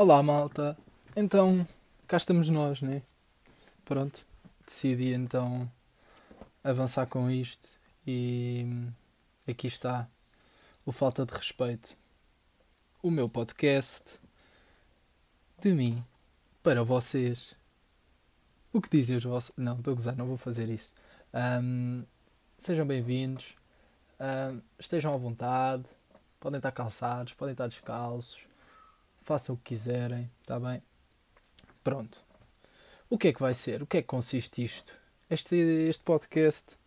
Olá, malta. Então, cá estamos nós, né? Pronto, decidi então avançar com isto e aqui está o Falta de Respeito, o meu podcast de mim para vocês. O que dizem os vossos. Não, estou a gozar, não vou fazer isso. Ahm, sejam bem-vindos, ahm, estejam à vontade, podem estar calçados, podem estar descalços façam o que quiserem, está bem? Pronto. O que é que vai ser? O que é que consiste isto? Este, este podcast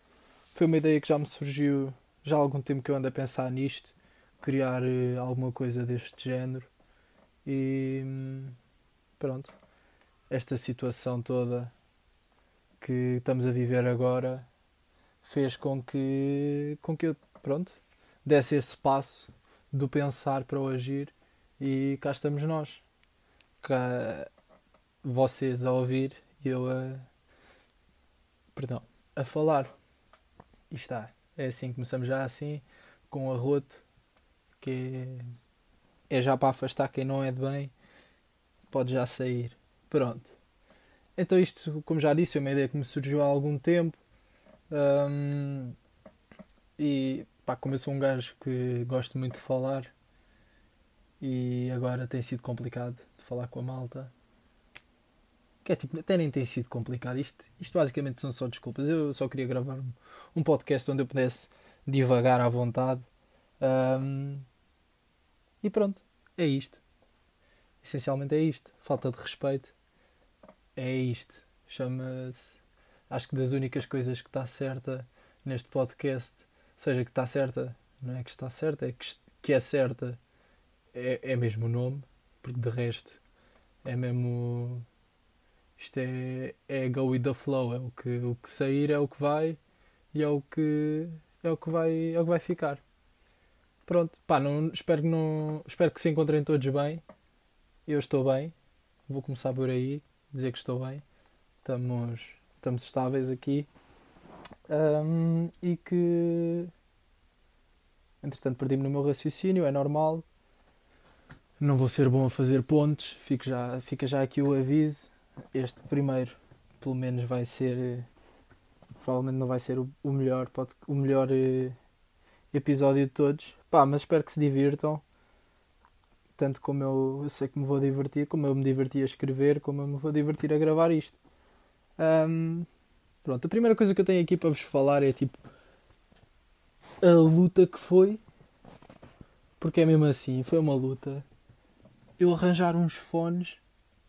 foi uma ideia que já me surgiu já há algum tempo que eu ando a pensar nisto, criar eh, alguma coisa deste género e hum, pronto. Esta situação toda que estamos a viver agora fez com que, com que eu, pronto, desse esse passo do pensar para o agir e cá estamos nós. Cá vocês a ouvir e eu a. Perdão, a falar. E está. É assim, começamos já assim, com arroto, que é, é já para afastar quem não é de bem, pode já sair. Pronto. Então isto, como já disse, é uma ideia que me surgiu há algum tempo. Hum, e pá, como eu sou um gajo que gosto muito de falar, e agora tem sido complicado de falar com a malta. Que é tipo, até nem tem sido complicado. Isto, isto basicamente são só desculpas. Eu só queria gravar um, um podcast onde eu pudesse divagar à vontade. Um, e pronto, é isto. Essencialmente é isto. Falta de respeito. É isto. Chama-se. Acho que das únicas coisas que está certa neste podcast, seja que está certa, não é que está certa, é que, que é certa é, é mesmo o nome, porque de resto é mesmo. Isto é, é go with the flow, é o que, o que sair é o que vai e é o que é o que vai, é o que vai ficar. Pronto, pá, não, espero, que não, espero que se encontrem todos bem. Eu estou bem, vou começar por aí, dizer que estou bem. Estamos, estamos estáveis aqui. Um, e que entretanto perdi-me no meu raciocínio, é normal. Não vou ser bom a fazer pontos, fica já, fica já aqui o aviso. Este primeiro, pelo menos, vai ser. Eh, provavelmente não vai ser o, o melhor, pode, o melhor eh, episódio de todos. Pá, mas espero que se divirtam. Tanto como eu, eu, sei que me vou divertir, como eu me diverti a escrever, como eu me vou divertir a gravar isto. Um, pronto, a primeira coisa que eu tenho aqui para vos falar é tipo a luta que foi, porque é mesmo assim, foi uma luta eu arranjar uns fones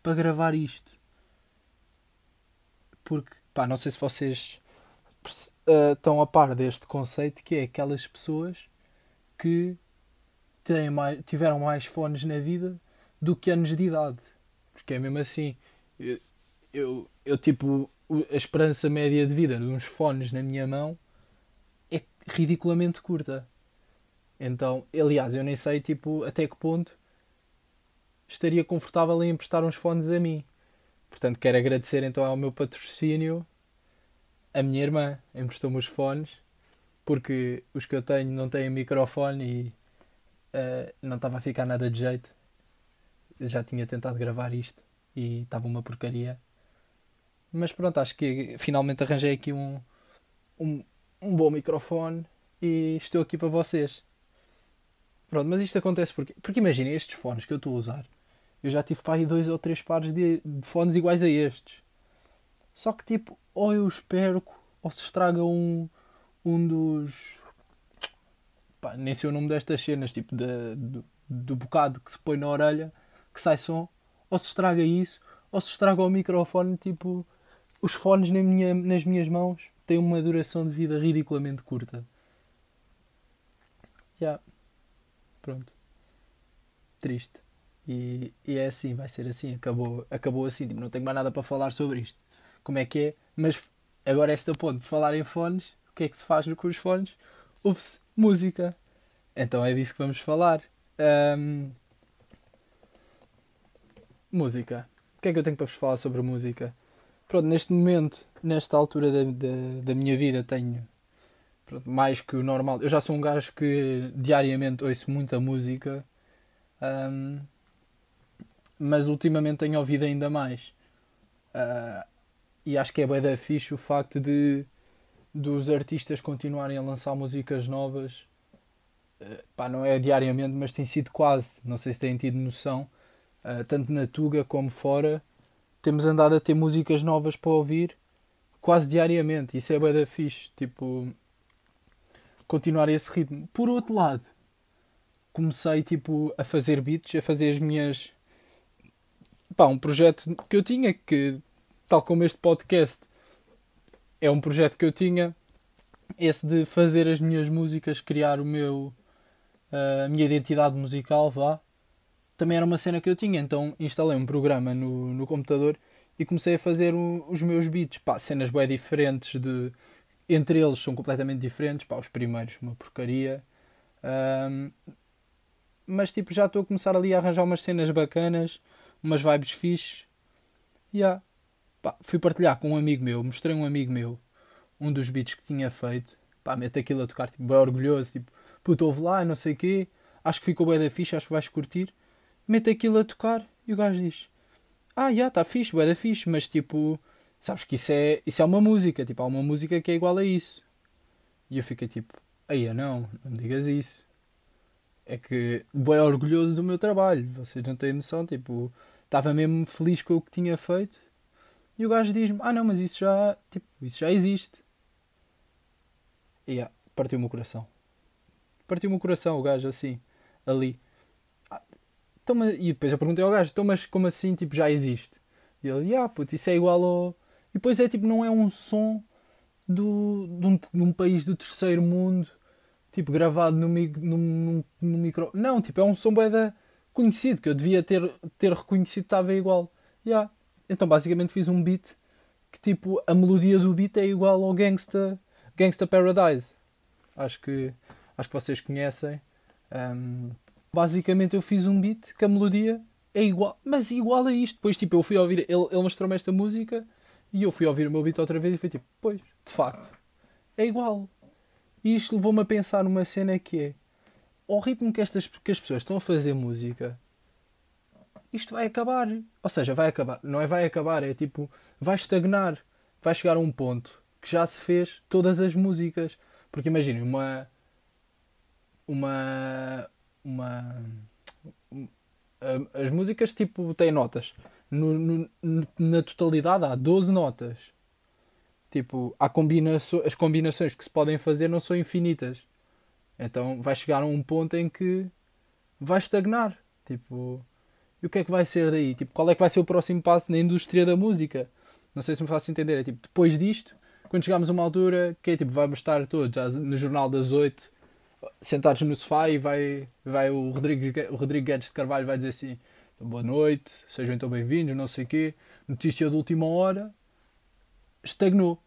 para gravar isto. Porque, pá, não sei se vocês uh, estão a par deste conceito que é aquelas pessoas que têm mais, tiveram mais fones na vida do que anos de idade. Porque é mesmo assim. Eu, eu, eu tipo, a esperança média de vida de uns fones na minha mão é ridiculamente curta. Então, aliás, eu nem sei tipo até que ponto estaria confortável em emprestar uns fones a mim. Portanto, quero agradecer então ao meu patrocínio. A minha irmã emprestou-me os fones, porque os que eu tenho não têm microfone e uh, não estava a ficar nada de jeito. Eu já tinha tentado gravar isto e estava uma porcaria. Mas pronto, acho que finalmente arranjei aqui um, um, um bom microfone e estou aqui para vocês. Pronto, mas isto acontece porque, porque imaginem estes fones que eu estou a usar eu já tive para aí dois ou três pares de, de fones iguais a estes. Só que tipo, ou eu espero ou se estraga um, um dos. Pá, nem sei o nome destas cenas, tipo, de, do, do bocado que se põe na orelha, que sai som, ou se estraga isso, ou se estraga o microfone, tipo, os fones na minha, nas minhas mãos têm uma duração de vida ridiculamente curta. Já. Yeah. Pronto. Triste. E, e, é assim, vai ser assim, acabou, acabou assim, tipo, não tenho mais nada para falar sobre isto. Como é que é? Mas agora esta ponto de falar em fones, o que é que se faz com os fones? Ouve-se música. Então é disso que vamos falar. Um... Música. O que é que eu tenho para vos falar sobre música? Pronto, neste momento, nesta altura da, da, da minha vida, tenho pronto, mais que o normal. Eu já sou um gajo que diariamente ouço muita música. Um, mas ultimamente tenho ouvido ainda mais. Uh, e acho que é bem da fixe o facto de dos artistas continuarem a lançar músicas novas. Uh, pá, não é diariamente, mas tem sido quase. Não sei se têm tido noção. Uh, tanto na Tuga como fora, temos andado a ter músicas novas para ouvir quase diariamente. Isso é bem da fixe. Tipo, continuar esse ritmo. Por outro lado, comecei tipo a fazer beats, a fazer as minhas pá, um projeto que eu tinha que tal como este podcast é um projeto que eu tinha esse de fazer as minhas músicas, criar o meu a minha identidade musical, vá. Também era uma cena que eu tinha, então instalei um programa no, no computador e comecei a fazer o, os meus beats, pá, cenas bem diferentes de entre eles são completamente diferentes, pá, os primeiros uma porcaria. Um, mas tipo, já estou a começar ali a arranjar umas cenas bacanas, umas vibes fixe. E yeah. Pá, fui partilhar com um amigo meu, mostrei a um amigo meu um dos beats que tinha feito. Pá, mete aquilo a tocar, tipo, bem orgulhoso, tipo, puto, ouve lá, não sei o quê. Acho que ficou bem da fixe, acho que vais curtir. Mete aquilo a tocar e o gajo diz: Ah, já, yeah, está fixe, bem da fixe, mas tipo, sabes que isso é, isso é uma música, tipo, há uma música que é igual a isso. E eu fiquei tipo: Aí, não, não me digas isso é que bem orgulhoso do meu trabalho. Vocês não têm noção, tipo, estava mesmo feliz com o que tinha feito. E o gajo diz-me: "Ah, não, mas isso já, tipo, isso já existe". E yeah, partiu-me o coração. Partiu-me o coração o gajo assim, ali. Ah, então, mas... E depois eu perguntei ao gajo: "Então, mas como assim, tipo, já existe?" E ele: "Ah, puto, isso é igual ao E depois é tipo, não é um som do, de, um, de um país do terceiro mundo tipo, gravado no, no, no, micro. Não, tipo, é um som bem conhecido, que eu devia ter, ter reconhecido estava igual. Yeah. Então, basicamente, fiz um beat que, tipo, a melodia do beat é igual ao Gangsta, Gangsta Paradise. Acho que, acho que vocês conhecem. Um, basicamente, eu fiz um beat que a melodia é igual, mas igual a isto. Depois, tipo, eu fui ouvir, ele, ele mostrou-me esta música e eu fui ouvir o meu beat outra vez e foi tipo, pois, de facto, é igual. E isto levou-me a pensar numa cena que é ao ritmo que, estas, que as pessoas estão a fazer música, isto vai acabar. Ou seja, vai acabar. Não é vai acabar, é tipo, vai estagnar. Vai chegar a um ponto que já se fez todas as músicas. Porque imaginem, uma. Uma. Uma. As músicas tipo têm notas. No, no, na totalidade há 12 notas. Tipo, há combinaço as combinações que se podem fazer não são infinitas. Então vai chegar a um ponto em que vai estagnar. Tipo, e o que é que vai ser daí? Tipo, qual é que vai ser o próximo passo na indústria da música? Não sei se me faço entender. É tipo, depois disto, quando chegarmos a uma altura que é tipo, vamos estar todos no jornal das 8 sentados no sofá e vai, vai o, Rodrigo, o Rodrigo Guedes de Carvalho vai dizer assim boa noite, sejam então bem-vindos, não sei o quê, notícia de última hora, estagnou.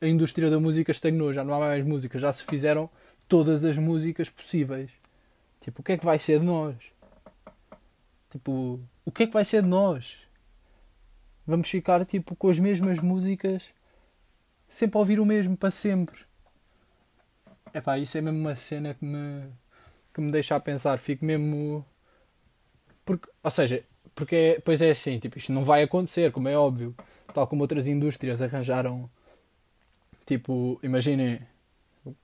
A indústria da música estagnou, já não há mais música, já se fizeram todas as músicas possíveis. Tipo, o que é que vai ser de nós? Tipo, o que é que vai ser de nós? Vamos ficar tipo com as mesmas músicas, sempre a ouvir o mesmo para sempre. É pá, isso é mesmo uma cena que me que me deixa a pensar, fico mesmo porque, ou seja, porque é, pois é assim, tipo, isto não vai acontecer, como é óbvio tal como outras indústrias arranjaram, tipo, imaginem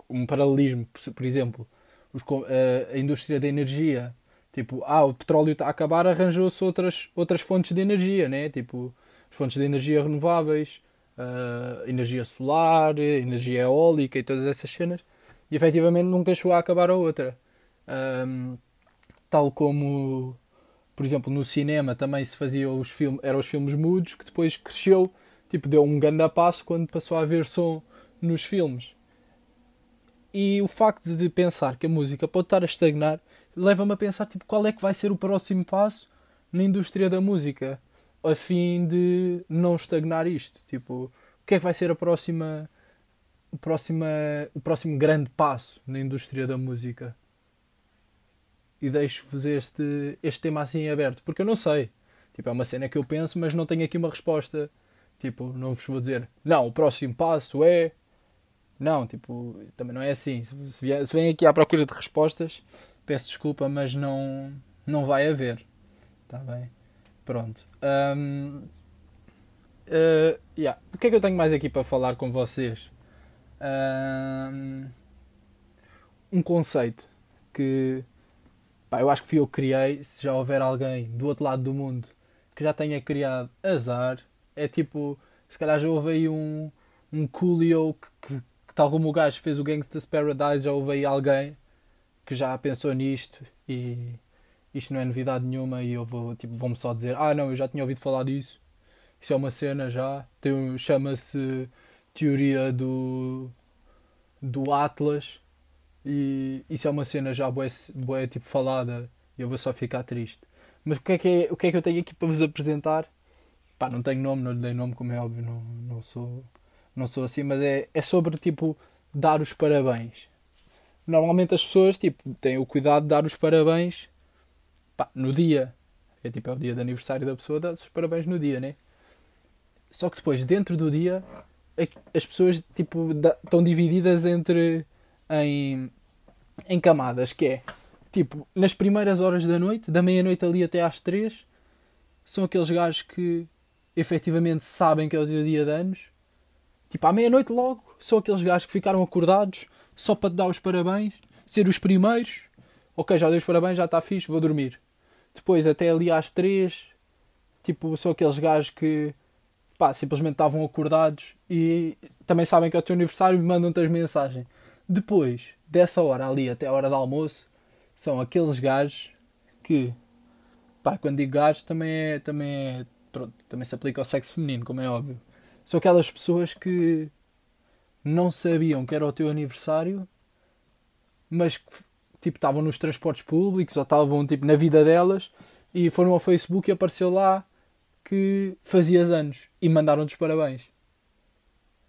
um paralelismo, por exemplo, os, a, a, indústria da energia, tipo, ah, o petróleo está a acabar, arranjou-se outras, outras fontes de energia, né? Tipo, fontes de energia renováveis, uh, energia solar, energia eólica e todas essas cenas, e efetivamente nunca chegou a acabar a outra. Um, tal como por exemplo, no cinema também se fazia os filmes, eram os filmes mudos, que depois cresceu, tipo, deu um grande passo quando passou a haver som nos filmes. E o facto de pensar que a música pode estar a estagnar leva-me a pensar, tipo, qual é que vai ser o próximo passo na indústria da música, a fim de não estagnar isto. Tipo, o que é que vai ser a próxima, o, próxima, o próximo grande passo na indústria da música? e deixo-vos este, este tema assim aberto, porque eu não sei. Tipo, é uma cena que eu penso, mas não tenho aqui uma resposta. Tipo, não vos vou dizer, não, o próximo passo é. Não, tipo, também não é assim. Se, se, se vem aqui à procura de respostas, peço desculpa, mas não, não vai haver. Está bem? Pronto. Um, uh, yeah. O que é que eu tenho mais aqui para falar com vocês? Um, um conceito que pá, eu acho que fui eu que criei. Se já houver alguém do outro lado do mundo que já tenha criado azar, é tipo, se calhar já houve aí um, um Coolio que, que, tal como o gajo fez o Gangsta's Paradise, já houve aí alguém que já pensou nisto e isto não é novidade nenhuma e eu vou tipo, vou-me só dizer, ah não, eu já tinha ouvido falar disso. Isso é uma cena já. Tem, chama-se teoria do do Atlas e isso é uma cena já boa, boa tipo falada e eu vou só ficar triste. Mas o que é que, é, o que é que eu tenho aqui para vos apresentar? Pá, não tenho nome, não lhe dei nome, como é óbvio, não, não, sou, não sou assim, mas é, é sobre tipo dar os parabéns. Normalmente as pessoas tipo, têm o cuidado de dar os parabéns pá, no dia. É tipo, é o dia de aniversário da pessoa, dá os parabéns no dia, né? Só que depois, dentro do dia, as pessoas tipo, estão divididas entre em, em camadas, que é tipo, nas primeiras horas da noite, da meia-noite ali até às três, são aqueles gajos que efetivamente sabem que é o dia de anos. Tipo, à meia-noite logo, são aqueles gajos que ficaram acordados só para te dar os parabéns, ser os primeiros. Ok, já dei os parabéns, já está fixe, vou dormir. Depois, até ali às três, tipo, são aqueles gajos que pá, simplesmente estavam acordados e também sabem que é o teu aniversário e mandam-te as mensagens. Depois dessa hora ali até a hora do almoço, são aqueles gajos que, pá, quando digo gajos também é, também é, pronto, também se aplica ao sexo feminino, como é óbvio. São aquelas pessoas que não sabiam que era o teu aniversário, mas que, tipo, estavam nos transportes públicos ou estavam, tipo, na vida delas e foram ao Facebook e apareceu lá que fazias anos e mandaram-te os parabéns.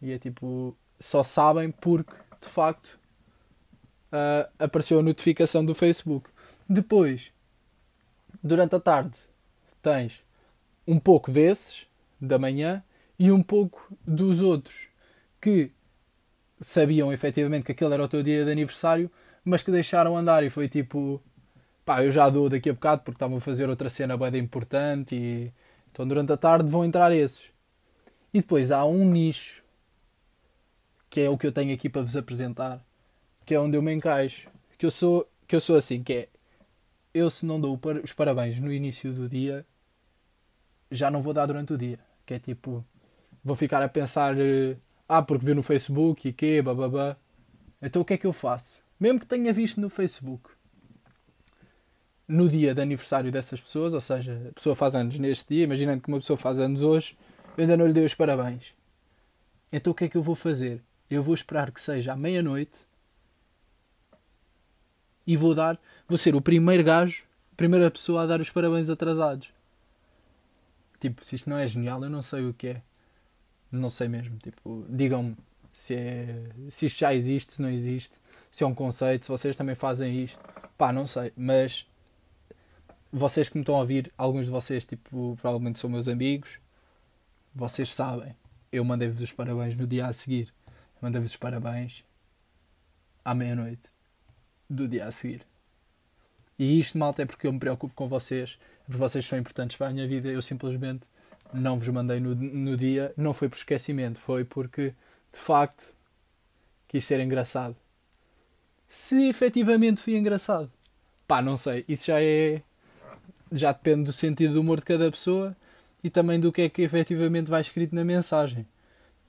E é tipo, só sabem porque de facto uh, apareceu a notificação do Facebook. Depois, durante a tarde, tens um pouco desses da manhã e um pouco dos outros que sabiam efetivamente que aquele era o teu dia de aniversário, mas que deixaram andar e foi tipo, pá, eu já dou daqui a bocado porque estavam a fazer outra cena bem importante e então durante a tarde vão entrar esses. E depois há um nicho, que é o que eu tenho aqui para vos apresentar, que é onde eu me encaixo. Que eu sou, que eu sou assim, que é eu se não dou os parabéns no início do dia, já não vou dar durante o dia. Que é tipo, vou ficar a pensar, eh, ah, porque vi no Facebook e quê, bababá. Então o que é que eu faço? Mesmo que tenha visto no Facebook, no dia de aniversário dessas pessoas, ou seja, a pessoa faz anos neste dia, imaginando que uma pessoa faz anos hoje, eu ainda não lhe dei os parabéns. Então o que é que eu vou fazer? Eu vou esperar que seja à meia-noite e vou dar, vou ser o primeiro gajo, a primeira pessoa a dar os parabéns atrasados. Tipo, se isto não é genial, eu não sei o que é. Não sei mesmo. Tipo, digam-me se, é, se isto já existe, se não existe, se é um conceito, se vocês também fazem isto. Pá, não sei. Mas vocês que me estão a ouvir, alguns de vocês, tipo, provavelmente são meus amigos, vocês sabem. Eu mandei-vos os parabéns no dia a seguir. Mandei-vos os parabéns à meia-noite do dia a seguir. E isto, malta, é porque eu me preocupo com vocês, é porque vocês são importantes para a minha vida. Eu simplesmente não vos mandei no, no dia, não foi por esquecimento, foi porque, de facto, quis ser engraçado. Se efetivamente fui engraçado, pá, não sei, isso já é já depende do sentido do humor de cada pessoa e também do que é que efetivamente vai escrito na mensagem.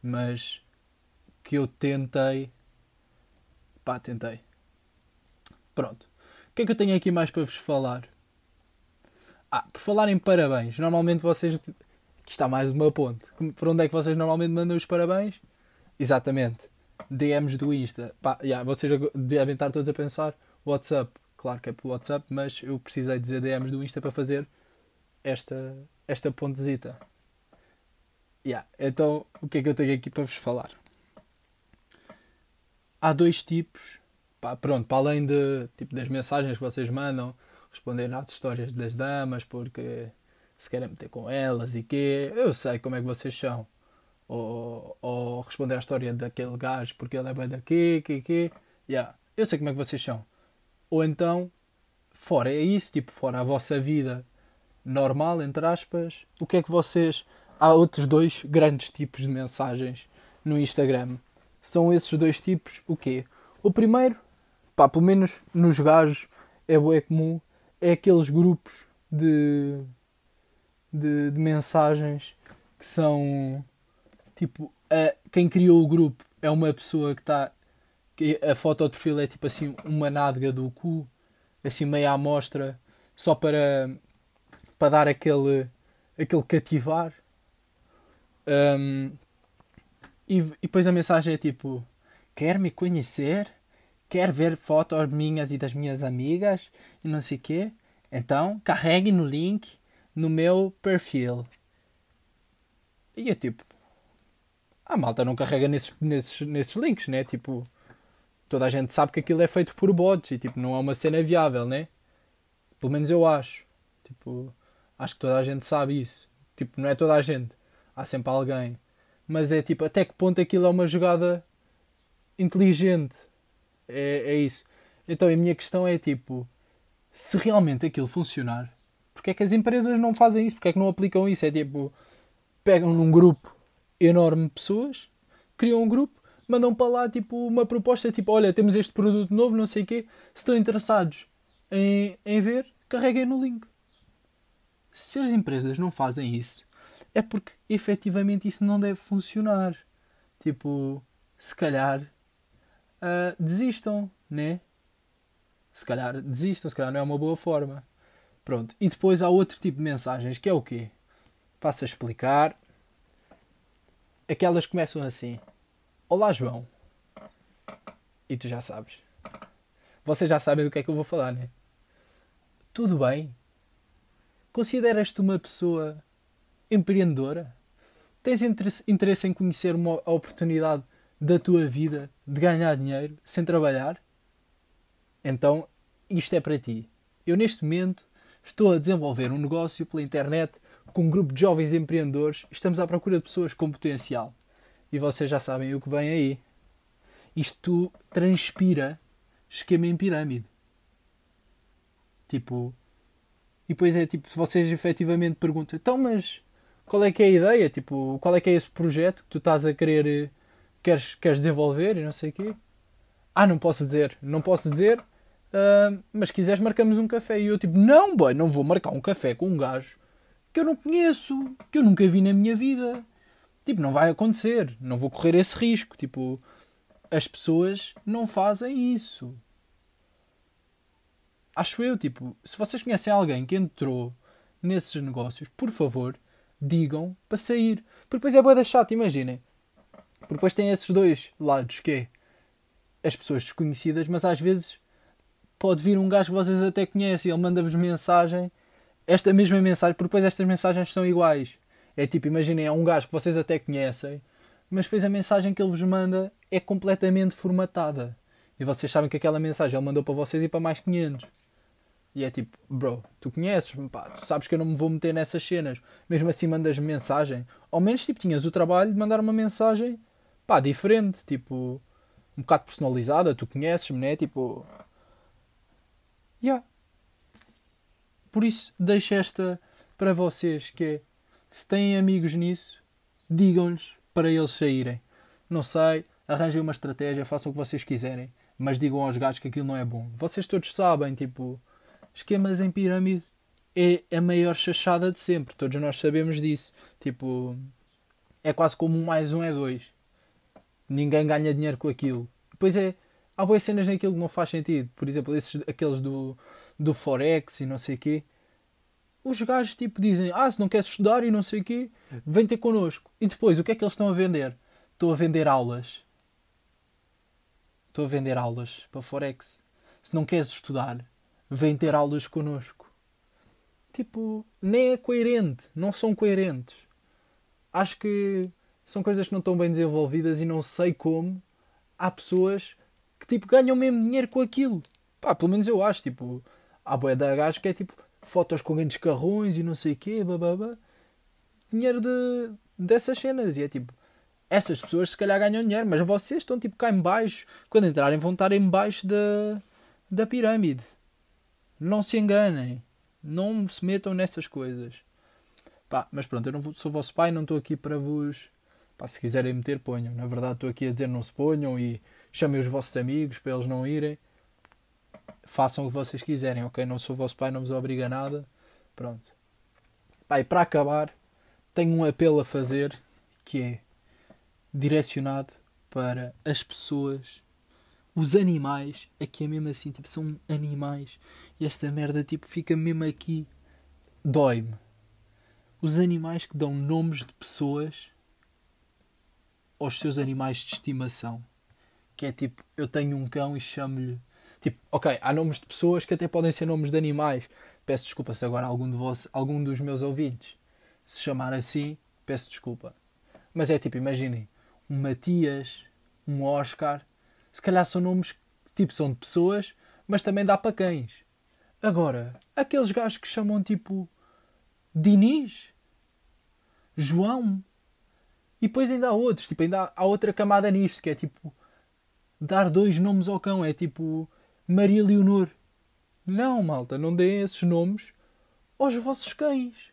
Mas que eu tentei. Pá, tentei. Pronto. O que é que eu tenho aqui mais para vos falar? Ah, por falar em parabéns, normalmente vocês. Aqui está mais uma ponte. Por onde é que vocês normalmente mandam os parabéns? Exatamente. DMs do Insta. Pá, yeah, vocês devem estar todos a pensar. WhatsApp claro que é pelo WhatsApp, mas eu precisei dizer DMs do Insta para fazer esta, esta pontezita. Yeah. Então, o que é que eu tenho aqui para vos falar? Há dois tipos, pá, pronto, para além de, tipo, das mensagens que vocês mandam, responder às histórias das damas, porque se querem meter com elas e quê, eu sei como é que vocês são. Ou, ou responder à história daquele gajo porque ele é bem daqui, que, que, yeah. eu sei como é que vocês são. Ou então, fora é isso, tipo, fora a vossa vida normal, entre aspas, o que é que vocês. Há outros dois grandes tipos de mensagens no Instagram. São esses dois tipos o quê? O primeiro, pá, pelo menos nos gajos é bué comum, é aqueles grupos de, de, de mensagens que são tipo a, quem criou o grupo é uma pessoa que está a foto de perfil é tipo assim uma nádega do cu assim meio à mostra só para para dar aquele aquele cativar. Um, e, e depois a mensagem é tipo quer me conhecer? Quer ver fotos minhas e das minhas amigas? E não sei quê? Então carregue no link no meu perfil e eu tipo a malta não carrega nesses, nesses, nesses links, né? Tipo, toda a gente sabe que aquilo é feito por bots e tipo, não é uma cena viável, né? Pelo menos eu acho. Tipo, acho que toda a gente sabe isso. Tipo, não é toda a gente. Há sempre alguém. Mas é tipo, até que ponto aquilo é uma jogada inteligente? É, é isso. Então a minha questão é tipo, se realmente aquilo funcionar, porque é que as empresas não fazem isso? Porque é que não aplicam isso? É tipo, pegam num grupo enorme de pessoas, criam um grupo, mandam para lá tipo uma proposta tipo, olha, temos este produto novo, não sei o quê, se estão interessados em, em ver, carreguem no link. Se as empresas não fazem isso, é porque efetivamente isso não deve funcionar. Tipo, se calhar uh, desistam, né? Se calhar desistam, se calhar não é uma boa forma. Pronto. E depois há outro tipo de mensagens que é o quê? Passo a explicar aquelas começam assim: Olá, João. E tu já sabes. Vocês já sabem do que é que eu vou falar, né? Tudo bem? Consideras-te uma pessoa empreendedora? Tens interesse em conhecer uma oportunidade da tua vida de ganhar dinheiro sem trabalhar? Então, isto é para ti. Eu, neste momento, estou a desenvolver um negócio pela internet com um grupo de jovens empreendedores, estamos à procura de pessoas com potencial. E vocês já sabem o que vem aí. Isto transpira esquema em pirâmide. Tipo. E depois é tipo, se vocês efetivamente perguntam, então, mas qual é que é a ideia? Tipo, qual é que é esse projeto que tu estás a querer, queres, queres desenvolver e não sei o quê? Ah, não posso dizer, não posso dizer, uh, mas quiseres marcamos um café. E eu tipo, não, boy, não vou marcar um café com um gajo que eu não conheço, que eu nunca vi na minha vida. Tipo, não vai acontecer, não vou correr esse risco. Tipo, as pessoas não fazem isso. Acho eu, tipo, se vocês conhecem alguém que entrou nesses negócios, por favor, digam para sair. Porque depois é boa da chata, imaginem. Porque depois tem esses dois lados, que é as pessoas desconhecidas, mas às vezes pode vir um gajo que vocês até conhecem, ele manda-vos mensagem esta mesma mensagem, porque depois estas mensagens são iguais. É tipo, imaginem, é um gajo que vocês até conhecem, mas depois a mensagem que ele vos manda é completamente formatada. E vocês sabem que aquela mensagem ele mandou para vocês e para mais 500. E é tipo, bro, tu conheces, pá, tu sabes que eu não me vou meter nessas cenas. Mesmo assim mandas mensagem. Ao menos tipo, tinhas o trabalho de mandar uma mensagem, pá, diferente, tipo, um bocado personalizada, tu conheces-me, né? Tipo, yeah. Por isso, deixo esta para vocês, que é, se têm amigos nisso, digam-lhes para eles saírem. Não sei, arranjem uma estratégia, façam o que vocês quiserem, mas digam aos gajos que aquilo não é bom. Vocês todos sabem, tipo, esquemas em pirâmide é a maior chachada de sempre. Todos nós sabemos disso. Tipo, é quase como um mais um é dois. Ninguém ganha dinheiro com aquilo. Depois é, há boas cenas naquilo que não faz sentido. Por exemplo, esses, aqueles do do Forex e não sei o quê. Os gajos tipo dizem, ah, se não queres estudar e não sei o quê, vem ter connosco. E depois, o que é que eles estão a vender? Estão a vender aulas. Estou a vender aulas para Forex. Se não queres estudar, vem ter aulas connosco. Tipo, nem é coerente. Não são coerentes. Acho que são coisas que não estão bem desenvolvidas e não sei como há pessoas tipo ganham mesmo dinheiro com aquilo. Pá, pelo menos eu acho, tipo, Há boé da gajo que é tipo fotos com grandes carrões e não sei o quê, bababa. Dinheiro de, dessas cenas. E é tipo, essas pessoas se calhar ganham dinheiro, mas vocês estão tipo cá em baixo. Quando entrarem vão estar em baixo da, da pirâmide. Não se enganem. Não se metam nessas coisas. Pá, mas pronto, eu não sou vosso pai, não estou aqui para vos. Pá, se quiserem meter, ponham. Na verdade, estou aqui a dizer não se ponham e chamem os vossos amigos para eles não irem. Façam o que vocês quiserem, ok? Não sou vosso pai, não vos obriga a nada. Pronto. E para acabar, tenho um apelo a fazer que é direcionado para as pessoas, os animais, aqui é mesmo assim, tipo, são animais. E esta merda, tipo, fica mesmo aqui, dói-me. Os animais que dão nomes de pessoas aos seus animais de estimação. Que é tipo, eu tenho um cão e chamo-lhe. Tipo, ok, há nomes de pessoas que até podem ser nomes de animais. Peço desculpa se agora algum, de vós, algum dos meus ouvintes se chamar assim, peço desculpa. Mas é tipo, imaginem, um Matias, um Oscar, se calhar são nomes que tipo são de pessoas, mas também dá para cães. Agora, aqueles gajos que chamam tipo Diniz, João, e depois ainda há outros, tipo, ainda há outra camada nisto, que é tipo dar dois nomes ao cão, é tipo Maria Leonor. Não, malta, não deem esses nomes aos vossos cães.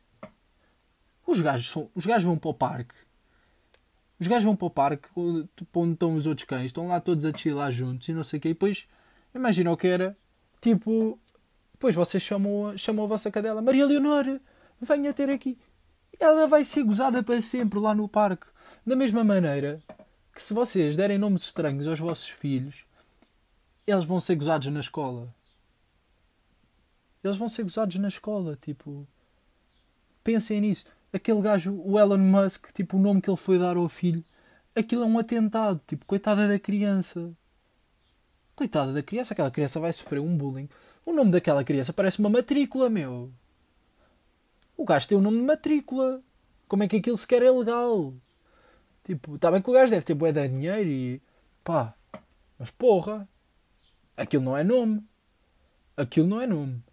Os gajos, são, os gajos vão para o parque os gajos vão para o parque, onde estão os outros cães, estão lá todos a chilar juntos e não sei o quê. E depois, imagina o que era, tipo, depois vocês chamam, chamam a vossa cadela, Maria Leonor, venha ter aqui. Ela vai ser gozada para sempre lá no parque. Da mesma maneira que se vocês derem nomes estranhos aos vossos filhos, eles vão ser gozados na escola. Eles vão ser gozados na escola, tipo. Pensem nisso aquele gajo, o Elon Musk, tipo, o nome que ele foi dar ao filho, aquilo é um atentado, tipo, coitada da criança. Coitada da criança, aquela criança vai sofrer um bullying. O nome daquela criança parece uma matrícula, meu. O gajo tem o um nome de matrícula. Como é que aquilo sequer é legal? Tipo, está bem que o gajo deve ter bué de dinheiro e... Pá, mas porra, aquilo não é nome. Aquilo não é nome.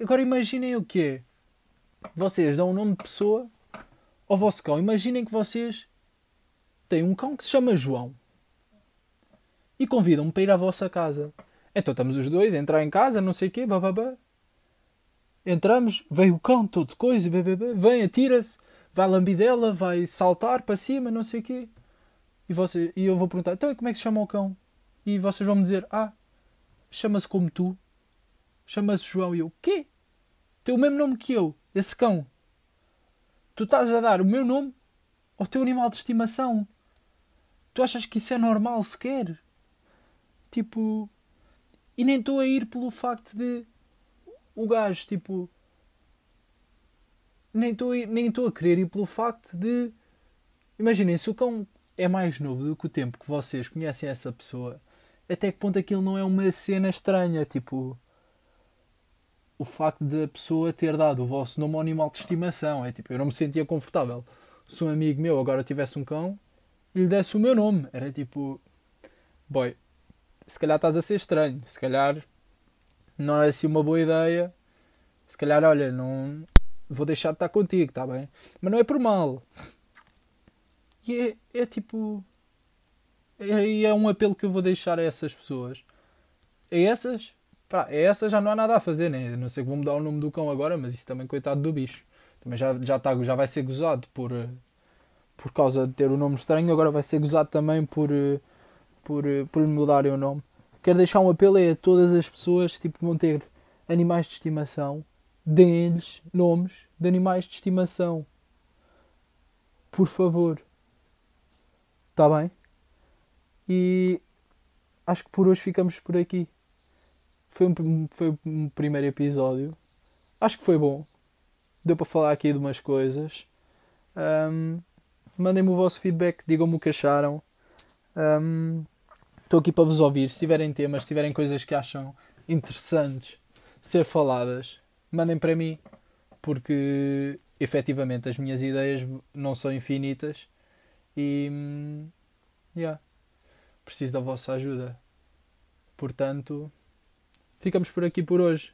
Agora imaginem o que é vocês dão o um nome de pessoa ao vosso cão. Imaginem que vocês têm um cão que se chama João e convidam-me para ir à vossa casa. Então estamos os dois a entrar em casa, não sei o quê, bababá. Entramos, vem o cão, todo coisa, bebê, vem, atira-se, vai lambidela, vai saltar para cima, não sei o quê. E, você, e eu vou perguntar, então como é que se chama o cão? E vocês vão me dizer, ah, chama-se como tu. Chama-se João. E eu, quê? Tem o mesmo nome que eu esse cão. Tu estás a dar o meu nome ao teu animal de estimação. Tu achas que isso é normal sequer? Tipo. E nem estou a ir pelo facto de. O gajo, tipo. Nem estou nem a querer ir pelo facto de. Imaginem, se o cão é mais novo do que o tempo que vocês conhecem essa pessoa, até que ponto aquilo não é uma cena estranha? Tipo o facto de a pessoa ter dado o vosso nome ao animal de estimação. É tipo, eu não me sentia confortável. Se um amigo meu agora tivesse um cão e lhe desse o meu nome, era tipo, boy, se calhar estás a ser estranho, se calhar não é assim uma boa ideia. Se calhar, olha, não vou deixar de estar contigo, está bem? Mas não é por mal. E é, é tipo. E é, é um apelo que eu vou deixar a essas pessoas. A essas Pá, essa já não há nada a fazer, né? Não sei que vou mudar o nome do cão agora, mas isso também, coitado do bicho. Também já, já, tá, já vai ser gozado por, eh, por causa de ter o um nome estranho, agora vai ser gozado também por, eh, por, eh, por mudarem o nome. Quero deixar um apelo a todas as pessoas tipo, que vão ter animais de estimação, deem-lhes nomes de animais de estimação. Por favor. Está bem? E acho que por hoje ficamos por aqui. Foi um, foi um primeiro episódio. Acho que foi bom. Deu para falar aqui de umas coisas. Um, Mandem-me o vosso feedback, digam-me o que acharam. Estou um, aqui para vos ouvir. Se tiverem temas, se tiverem coisas que acham interessantes ser faladas, mandem para mim, porque efetivamente as minhas ideias não são infinitas e hum, yeah, preciso da vossa ajuda. Portanto, Ficamos por aqui por hoje.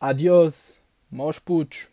Adiós, maus putos.